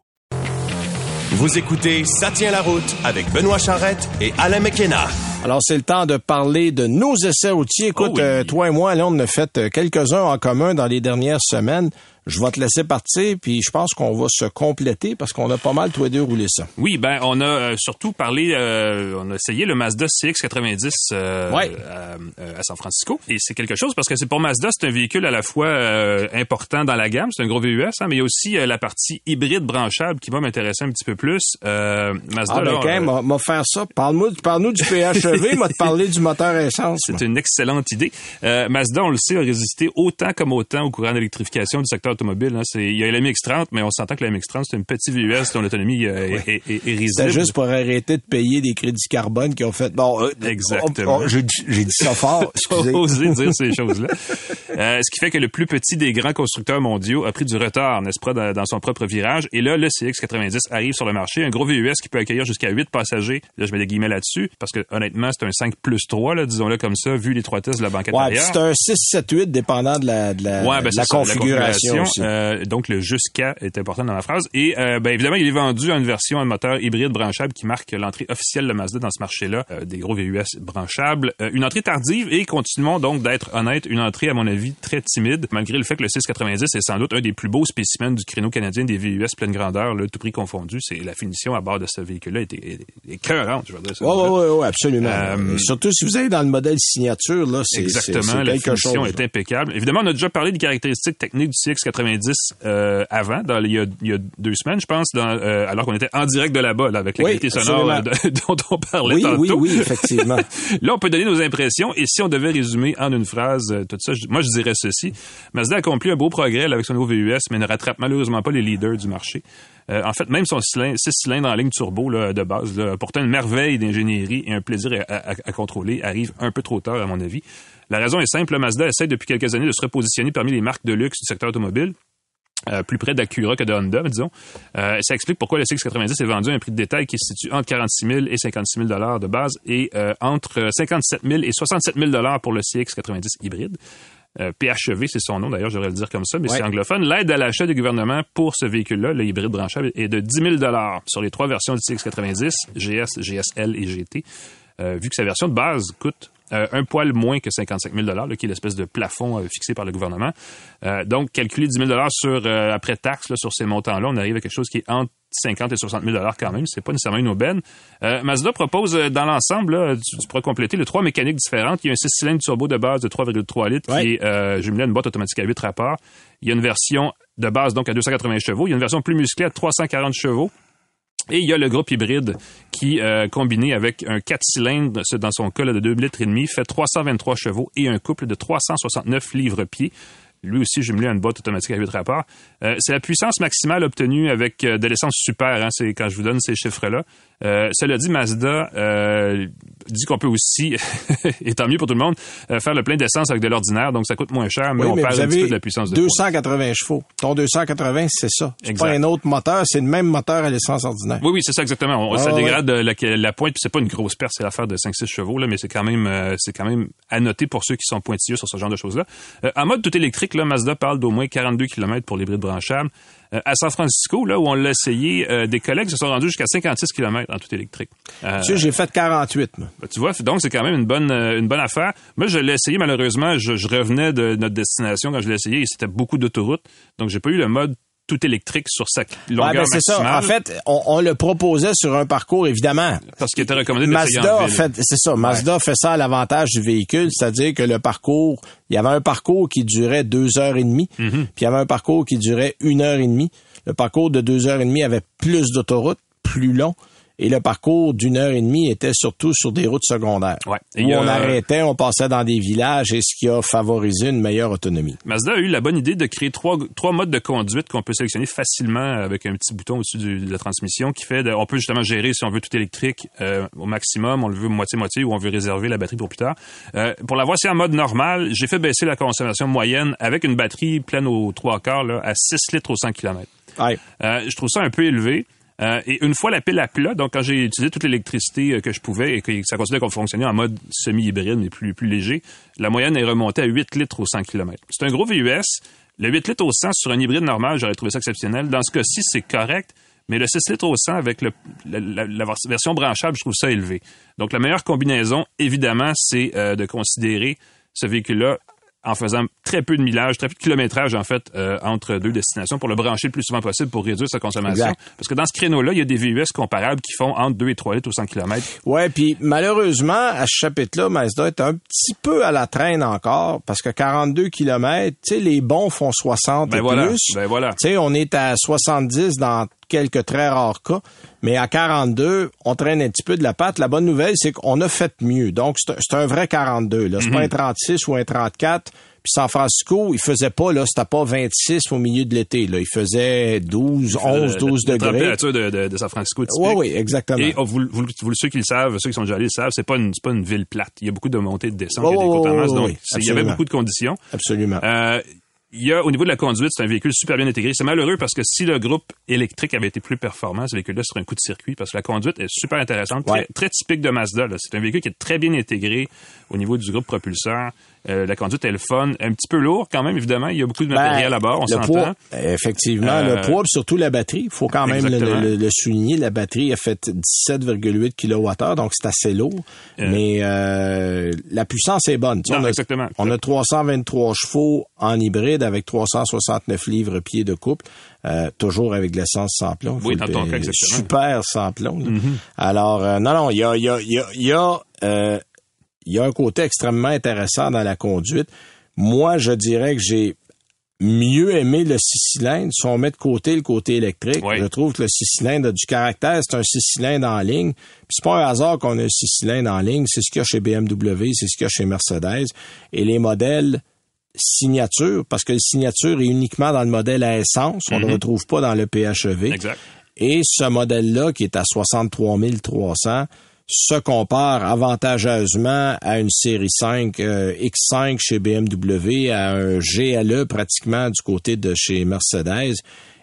Vous écoutez Ça tient la route avec Benoît Charrette et Alain McKenna. Alors, c'est le temps de parler de nos essais routiers. Écoute, Oh oui. euh, toi et moi, là, on en a fait euh, quelques-uns en commun dans les dernières semaines. Je vais te laisser partir, puis je pense qu'on va se compléter parce qu'on a pas mal, tous les deux, roulé ça. Oui, ben on a euh, surtout parlé, euh, on a essayé le Mazda CX-90 euh, Ouais. à, euh, à San Francisco. Et c'est quelque chose parce que c'est pour Mazda, c'est un véhicule à la fois euh, important dans la gamme, c'est un gros VUS, hein, mais il y a aussi euh, la partie hybride branchable qui va m'intéresser un petit peu plus. Euh, Mazda, Ah, ben, quand même, euh, m'a- m'a faire ça. Parle-moi, parle-nous du PHEV, m'a te parler du moteur essence. moi. C'est une excellente idée. Euh, Mazda, on le sait, a résisté autant comme autant au courant d'électrification du secteur automobile. hein. C'est- Il y a l'MX-30, mais on s'entend que la MX-30, c'est un petit VUS dont l'autonomie euh, est, est- est- est risible. C'était juste pour arrêter de payer des crédits carbone qui ont fait. Bon, euh, Exactement. j'ai dit- ça fort. Excusez. Dire ces choses-là. Euh, ce qui fait que le plus petit des grands constructeurs mondiaux a pris du retard, n'est-ce pas, dans, dans son propre virage. Et là, le CX-90 arrive sur le marché, un gros VUS qui peut accueillir jusqu'à 8 passagers. Là, je mets des guillemets là-dessus, parce que honnêtement, c'est un 5 plus 3, là, disons-le comme ça, vu l'étroitesse de la banquette Ouais, c'est un 6, 7, 8 dépendant de la, de la, Ouais, ben de la c'est configuration. Euh, donc le jusqu'à est important dans la phrase. Et euh, ben, évidemment, il est vendu à une version à moteur hybride branchable qui marque l'entrée officielle de Mazda dans ce marché-là, euh, des gros VUS branchables. Euh, une entrée tardive et continuons donc d'être honnête, une entrée à mon avis très timide, malgré le fait que le 690 est sans doute un des plus beaux spécimens du créneau canadien des VUS pleine grandeur, là, tout prix confondu. C'est la finition à bord de ce véhicule-là est, est, est écœurante, je veux dire. ouais, ouais, ouais, absolument. Euh, surtout si vous allez dans le modèle signature, là, c'est Exactement, c'est la quelque finition chose. est impeccable. Évidemment, on a déjà parlé des caractéristiques techniques du CX-90 euh, avant, dans, il, y a, il y a deux semaines, je pense, dans, euh, alors qu'on était en direct de là-bas, là, avec la Oui, qualité sonore euh, de- dont on parlait Oui, tantôt. oui, oui, effectivement. Là, on peut donner nos impressions, et si on devait résumer en une phrase tout ça, je- moi, je dirais ceci. Mazda a accompli un beau progrès avec son nouveau VUS, mais ne rattrape malheureusement pas les leaders du marché. Euh, en fait, même son cylindre, six cylindres en ligne turbo là, de base, là, pourtant une merveille d'ingénierie et un plaisir à, à- à contrôler, arrive un peu trop tard, à mon avis. La raison est simple, Mazda essaie depuis quelques années de se repositionner parmi les marques de luxe du secteur automobile. euh, plus près d'Acura que de Honda, disons. Euh, ça explique pourquoi le CX-90 est vendu à un prix de détail qui se situe entre 46 000 et 56 000 dollars de base et euh, entre 57 000 et 67 000 dollars pour le CX-90 hybride. PHEV, c'est son nom, d'ailleurs, j'aurais le dire comme ça, mais Ouais. c'est anglophone. L'aide à l'achat du gouvernement pour ce véhicule-là, le hybride branchable, est de 10 000 sur les trois versions du CX-90, GS, GSL et GT, vu que sa version de base coûte euh, un poil moins que 55 000 là, qui est l'espèce de plafond euh, fixé par le gouvernement. Euh, donc, calculer 10 000 sur, après taxe là, sur ces montants-là, on arrive à quelque chose qui est entre 50 et 60 000 quand même. C'est pas nécessairement une aubaine. Mazda propose dans l'ensemble, tu, tu pourras compléter les trois mécaniques différentes. Il y a un 6 cylindres turbo de base de 3,3 litres Ouais. qui est jumelé à une boîte automatique à 8 rapports. Il y a une version de base donc à 280 chevaux. Il y a une version plus musclée à 340 chevaux. Et il y a le groupe hybride qui, euh, combiné avec un 4 cylindres, dans son cas là, de 2 litres et demi, fait 323 chevaux et un couple de 369 livres-pieds. Lui aussi jumelé à une boîte automatique à 8 rapports. Euh, c'est la puissance maximale obtenue avec euh, de l'essence super, hein, c'est quand je vous donne ces chiffres-là. Euh, cela dit, Mazda euh, dit qu'on peut aussi, et tant mieux pour tout le monde, faire le plein d'essence avec de l'ordinaire, donc ça coûte moins cher, mais Oui, on mais perd vous un petit peu de la puissance de pointe. 280 chevaux. Ton 280, c'est ça. C'est pas un autre moteur, c'est le même moteur à l'essence ordinaire. Oui, oui, c'est ça exactement. On- Ah, ça ouais. dégrade la, la pointe, puis c'est pas une grosse perte, c'est l'affaire de 5-6 chevaux, là, mais c'est quand même c'est quand même à noter pour ceux qui sont pointilleux sur ce genre de choses-là. En mode tout électrique, là, Mazda parle d'au moins 42 km pour l'hybride branchable. Euh, à San Francisco, là où on l'a essayé, euh, des collègues se sont rendus jusqu'à 56 km en tout électrique. Euh, Tu sais, j'ai fait 48, moi. ben, tu vois, donc c'est quand même une bonne euh, une bonne affaire. Moi, je l'ai essayé malheureusement. Je, je revenais de notre destination quand je l'ai essayé et c'était beaucoup d'autoroute. Donc, j'ai pas eu le mode tout électrique sur sa Ouais, longueur ben, c'est ça. En fait, on, on le proposait sur un parcours, évidemment. parce qu'il était recommandé d'essayer Mazda en fait, c'est ça. Mazda fait ça à l'avantage du véhicule, c'est-à-dire que le parcours, il y avait un parcours qui durait deux heures et demie, Mm-hmm. puis il y avait un parcours qui durait une heure et demie. Le parcours de deux heures et demie avait plus d'autoroutes, plus long. Et le parcours d'une heure et demie était surtout sur des routes secondaires. Ouais. Et Où a- on arrêtait, on passait dans des villages et ce qui a favorisé une meilleure autonomie. Mazda a eu la bonne idée de créer trois, trois modes de conduite qu'on peut sélectionner facilement avec un petit bouton au-dessus de la transmission qui fait de- on peut justement gérer si on veut tout électrique euh, au maximum, on le veut moitié-moitié ou on veut réserver la batterie pour plus tard. Euh, pour l'avoir c'est en mode normal, j'ai fait baisser la consommation moyenne avec une batterie pleine aux trois quarts là, à 6 litres au 100 km. Ouais. Euh, je trouve ça un peu élevé. Euh, et une fois la pile à plat, donc quand j'ai utilisé toute l'électricité euh, que je pouvais et que ça continuait qu'on fonctionnait en mode semi-hybride mais plus, léger, la moyenne est remontée à 8 litres au 100 km. C'est un gros VUS. Le 8 litres au 100 sur un hybride normal, j'aurais trouvé ça exceptionnel. Dans ce cas-ci, c'est correct. Mais le 6 litres au 100 avec le, la version branchable, je trouve ça élevé. Donc, la meilleure combinaison, évidemment, c'est euh, de considérer ce véhicule-là en faisant très peu de millage, très peu de kilométrage, en fait, euh, entre deux destinations pour le brancher le plus souvent possible pour réduire sa consommation. Exact. Parce que dans ce créneau-là, il y a des VUS comparables qui font entre 2 et 3 litres au 100 km. Ouais, puis malheureusement, à ce chapitre-là, Mazda est un petit peu à la traîne encore parce que 42 km, tu sais, les bons font 60 Ben et voilà, plus. ben voilà. Tu sais, on est à 70 dans quelques très rares cas, mais à 42, on traîne un petit peu de la patte. La bonne nouvelle, c'est qu'on a fait mieux. Donc, c'est un- vrai 42. Là, c'est pas un 36 ou un 34. Puis San Francisco, il faisait pas là, c'était pas 26 au milieu de l'été. Là, il faisait 12, 11, 12 la, degrés. La température de, de, de San Francisco typique. Oui, oui, exactement. Et oh, vous, vous, vous- ceux qui le savent, ceux qui sont déjà allés le savent, c'est pas une, pas une ville plate. Il y a beaucoup de montées de descentes, il y a des Oh, côtes en masse, oui, donc oui, il y avait beaucoup de conditions. Absolument. Euh, il y a, au niveau de la conduite, c'est un véhicule super bien intégré. C'est malheureux parce que si le groupe électrique avait été plus performant, ce véhicule-là serait un coup de circuit parce que la conduite est super intéressante, très, Ouais. très typique de Mazda. C'est un véhicule qui est très bien intégré au niveau du groupe propulseur. Euh, la conduite est le fun, un petit peu lourd quand même, évidemment. Il y a beaucoup de matériel Ben, à bord, on le s'entend. poids, effectivement, Euh, le poids, puis surtout la batterie. Il faut quand même le, le- le souligner. La batterie a fait 17,8 kWh, donc c'est assez lourd. Euh. Mais euh, la puissance est bonne. Non, on, a, exactement. on a 323 chevaux en hybride avec 369 livres-pieds de couple. euh, toujours avec de l'essence sans plomb. Oui, dans ton cas, exactement. Super sans plomb. là. Alors, euh, non, non, il y a, il y a, il y a, y a, euh, il y a un côté extrêmement intéressant dans la conduite. Moi, je dirais que j'ai mieux aimé le six cylindres. Si on met de côté le côté électrique, Oui. je trouve que le six cylindres a du caractère. C'est un six cylindres en ligne. Puis c'est pas un hasard qu'on a un six cylindres en ligne. C'est ce qu'il y a chez BMW, c'est ce qu'il y a chez Mercedes. Et les modèles signature, parce que le signature est uniquement dans le modèle à essence. On ne le retrouve pas dans le PHEV. Exact. Et ce modèle-là, qui est à 63 300, se compare avantageusement à une série 5 euh, X5 chez BMW, à un GLE pratiquement du côté de chez Mercedes.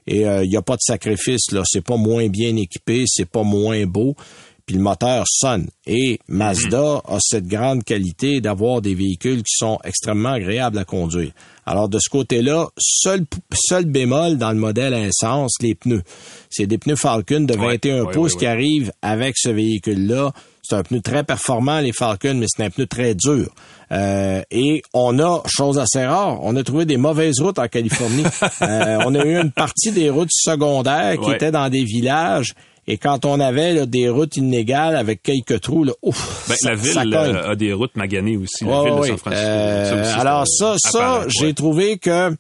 Et euh, il n'y a pas de sacrifice, là. C'est pas moins bien équipé, c'est pas moins beau. Puis le moteur sonne. Et Mazda a cette grande qualité d'avoir des véhicules qui sont extrêmement agréables à conduire. Alors de ce côté-là, seul, seul bémol dans le modèle à essence, les pneus. C'est des pneus Falcon de Ouais, 21 ouais, pouces ouais, qui arrivent avec ce véhicule-là. C'est un pneu très performant, les Falcon, mais c'est un pneu très dur. Euh, et on a, chose assez rare, on a trouvé des mauvaises routes en Californie. Euh, on a eu une partie des routes secondaires qui Ouais. étaient dans des villages. Et quand on avait là, des routes inégales avec quelques trous, là, ouf, Ben, ça, la ville ça euh, a des routes maganées aussi, la ville de. San Francisco. Euh, Ça aussi, c'est, alors ça, ça, j'ai ouais. trouvé que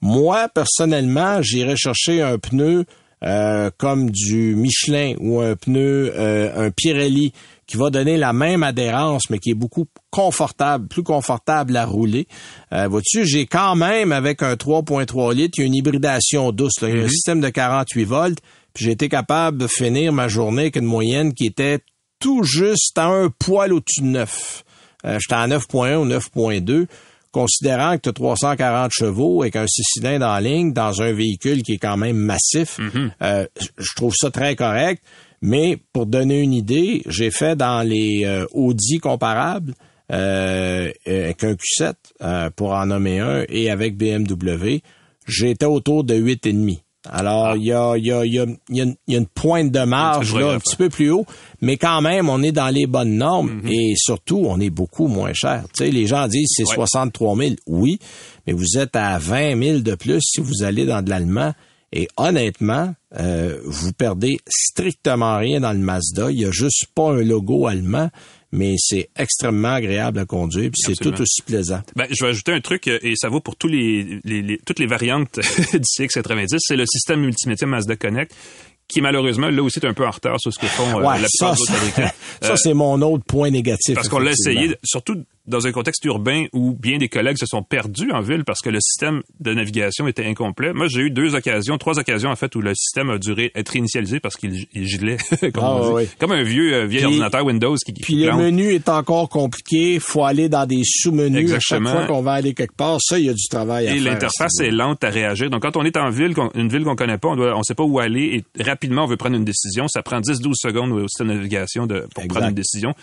moi, personnellement, j'irais chercher un pneu euh, comme du Michelin ou un pneu, euh, un Pirelli qui va donner la même adhérence, mais qui est beaucoup confortable, plus confortable à rouler. Euh, Vois-tu, j'ai quand même, avec un 3.3 litres, il y a une hybridation douce. Là. Il y a un système de 48 volts, puis j'ai été capable de finir ma journée avec une moyenne qui était tout juste à un poil au-dessus de 9. Euh, J'étais à 9.1 ou 9.2 considérant que tu as 340 chevaux avec un six cylindres en ligne dans un véhicule qui est quand même massif, euh, je trouve ça très correct. Mais pour donner une idée, j'ai fait dans les euh, Audi comparables euh, avec un Q7 euh, pour en nommer un et avec BMW, j'étais autour de 8,5. Alors, il y, a, il y, a, y, a, y a y a une pointe de marge peu là, un petit peu plus haut, mais quand même, on est dans les bonnes normes et surtout, on est beaucoup moins cher. Tu sais, les gens disent c'est Ouais. 63 000. Oui, mais vous êtes à 20 000 de plus si vous allez dans de l'allemand Et honnêtement, euh, vous perdez strictement rien dans le Mazda. Il y a juste pas un logo allemand, mais c'est extrêmement agréable à conduire, puis c'est tout aussi plaisant. Ben, je vais ajouter un truc, euh, et ça vaut pour tous les, les- les- toutes les variantes du CX-90, c'est le système multimédia Mazda Connect, qui malheureusement, là aussi, est un peu en retard sur ce que font euh, Ouais, la ça, plupart d'autres ça, fabricants. ça, Euh, c'est mon autre point négatif. Parce qu'on l'a essayé, surtout dans un contexte urbain où bien des collègues se sont perdus en ville parce que le système de navigation était incomplet. Moi, j'ai eu deux occasions, trois occasions en fait où le système a duré être réinitialisé parce qu'il il gelait, comme, Ah, oui. comme un vieux euh, vieil Puis- ordinateur Windows qui, qui Puis le menu est encore compliqué. faut aller dans des sous-menus à chaque Exactement. fois qu'on va aller quelque part. Ça, il y a du travail à Et faire. à l'interface ce est lente à réagir. Donc, quand on est en ville, une ville qu'on connaît pas, on on sait pas où aller et rapidement on veut prendre une décision. Ça prend 10-12 secondes au système de navigation de, pour Exact. prendre une décision.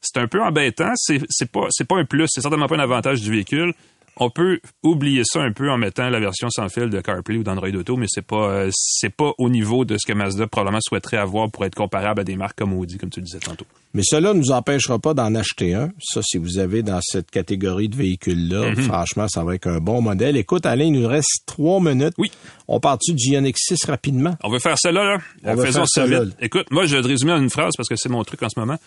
C'est un peu embêtant. C'est, c'est pas, c'est pas un plus. C'est certainement pas un avantage du véhicule. On peut oublier ça un peu en mettant la version sans fil de CarPlay ou d'Android Auto, mais c'est pas, euh, c'est pas au niveau de ce que Mazda probablement souhaiterait avoir pour être comparable à des marques comme Audi, comme tu le disais tantôt. Mais cela ne nous empêchera pas d'en acheter un. Ça, si vous avez dans cette catégorie de véhicules-là, Mhm. franchement, ça va être un bon modèle. Écoute, Alain, il nous reste trois minutes. Oui. On part-tu du Ioniq 6 rapidement? On veut faire ça là. On Faisons faire ça vite. Écoute, moi, je vais te résumer en une phrase parce que c'est mon truc en ce moment.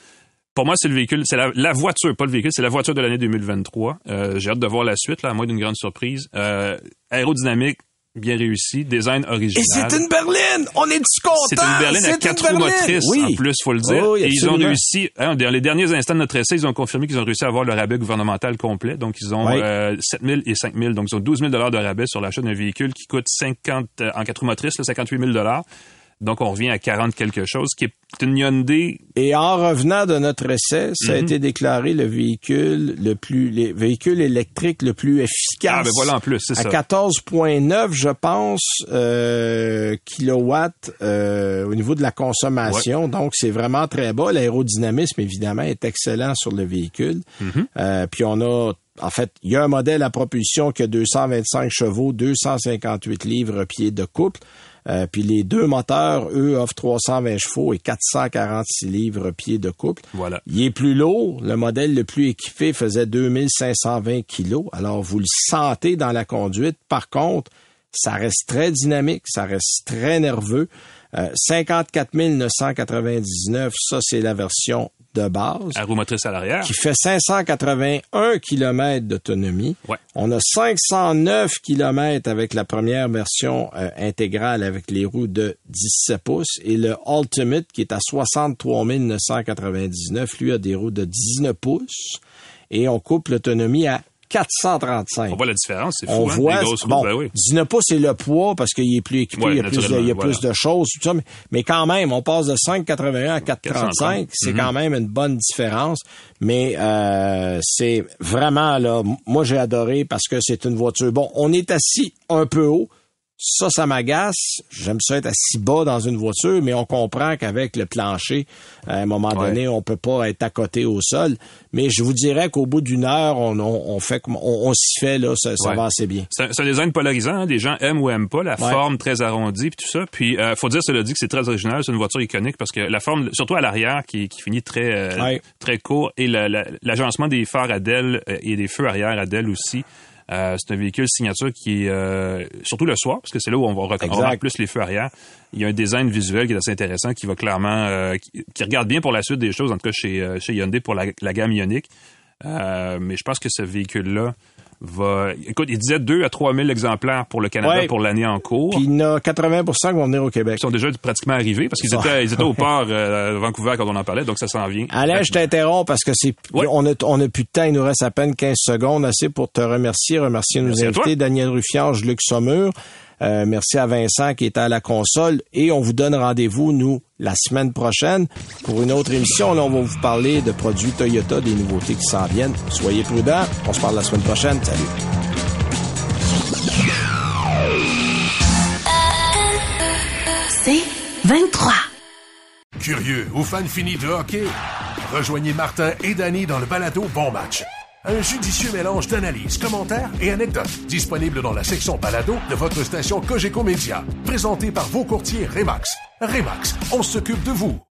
Pour moi, c'est le véhicule, c'est la, la voiture, pas le véhicule, c'est la voiture de l'année 2023. Euh, J'ai hâte de voir la suite, là, à moins d'une grande surprise. Euh, aérodynamique, bien réussi. Design original. Et c'est une berline! On est-tu content? C'est une berline à C'est quatre une roues motrices, Oui. en plus, faut le dire. Oh oui, Et ils ont réussi, hein, dans les derniers instants de notre essai, ils ont confirmé qu'ils ont réussi à avoir le rabais gouvernemental complet. Donc, ils ont Oui. euh, 7 000 et 5 000. Donc, ils ont 12 000 de rabais sur l'achat d'un véhicule qui coûte 50, euh, en quatre roues motrices, là, 58 000 Donc, on revient à 40 quelque chose, qui est une Hyundai Et en revenant de notre essai, ça a Mhm. été déclaré le véhicule le plus, les véhicules électriques le plus efficace. Ah, ben voilà, en plus, c'est à ça. 14,9, je pense, euh, kilowatts euh, au niveau de la consommation. Donc, c'est vraiment très bas. L'aérodynamisme, évidemment, est excellent sur le véhicule. Mhm. Euh, puis on a, en fait, il y a un modèle à propulsion qui a 225 chevaux, 258 livres pieds de couple. Euh, puis les deux moteurs, eux, offrent 320 chevaux et 446 livres pieds de couple. Voilà. Il est plus lourd. Le modèle le plus équipé faisait 2520 kilos. Alors, vous le sentez dans la conduite. Par contre, ça reste très dynamique, ça reste très nerveux. Euh, 54 999, ça, c'est la version de base à roue motrice à l'arrière. qui fait 581 km d'autonomie. Ouais. On a 509 km avec la première version euh, intégrale avec les roues de 17 pouces et le Ultimate qui est à 63 999, lui a des roues de 19 pouces et on coupe l'autonomie à 435. On voit la différence, c'est fou, On hein, voit, les grosses bon, ben oui. 19 pouces, c'est le poids parce qu'il est plus équipé, Ouais, il y a, plus de, il y a plus de choses, tout ça, mais, mais quand même, on passe de 5,81 à 4,35, 435. c'est Mhm. quand même une bonne différence, mais euh, c'est vraiment, là, moi j'ai adoré parce que c'est une voiture, bon, on est assis un peu haut, ça, ça m'agace. J'aime ça être assis bas dans une voiture, mais on comprend qu'avec le plancher, à un moment Ouais. donné, on peut pas être à côté au sol. Mais je vous dirais qu'au bout d'une heure, on, on, on fait comme on, on s'y fait là, ça, ça Ouais. va assez bien. C'est un, design polarisant. hein. Des gens aiment ou aiment pas la Ouais. forme très arrondie puis tout ça. Puis euh, faut dire, cela dit, que c'est très original. C'est une voiture iconique parce que la forme, surtout à l'arrière, qui, qui finit très euh, très court et la- la- l'agencement des phares à DEL euh, et des feux arrière à DEL aussi. Euh, c'est un véhicule signature qui, euh, surtout le soir, parce que c'est là où on va rec- on Exact. remarque plus les feux arrière. Il y a un design visuel qui est assez intéressant, qui va clairement, euh, qui, qui regarde bien pour la suite des choses, en tout cas chez, euh, chez Hyundai pour la, la gamme Ioniq. Euh, mais je pense que ce véhicule-là va. Écoute, il disait 2 à 3 000 exemplaires pour le Canada Ouais. pour l'année en cours. Puis il y en a 80 qui vont venir au Québec. Ils sont déjà pratiquement arrivés parce qu'ils étaient, ils étaient au port euh, de Vancouver quand on en parlait, donc ça s'en vient. Alain, je t'interromps parce que c'est Ouais. on a on a plus de temps, il nous reste à peine 15 secondes assez pour te remercier, remercier nos Merci à invités Daniel Ruffiange, Luc Saumur. Euh, merci à Vincent qui était à la console et on vous donne rendez-vous nous la semaine prochaine pour une autre émission. Là, on va vous parler de produits Toyota, des nouveautés qui s'en viennent. Soyez prudents. On se parle la semaine prochaine. Salut. C'est 23. Curieux ou fan fini de hockey? Rejoignez Martin et Danny dans le balado Bon Match. Un judicieux mélange d'analyses, commentaires et anecdotes disponible dans la section balado de votre station Cogeco Média. Présenté par vos courtiers Remax. Remax, on s'occupe de vous.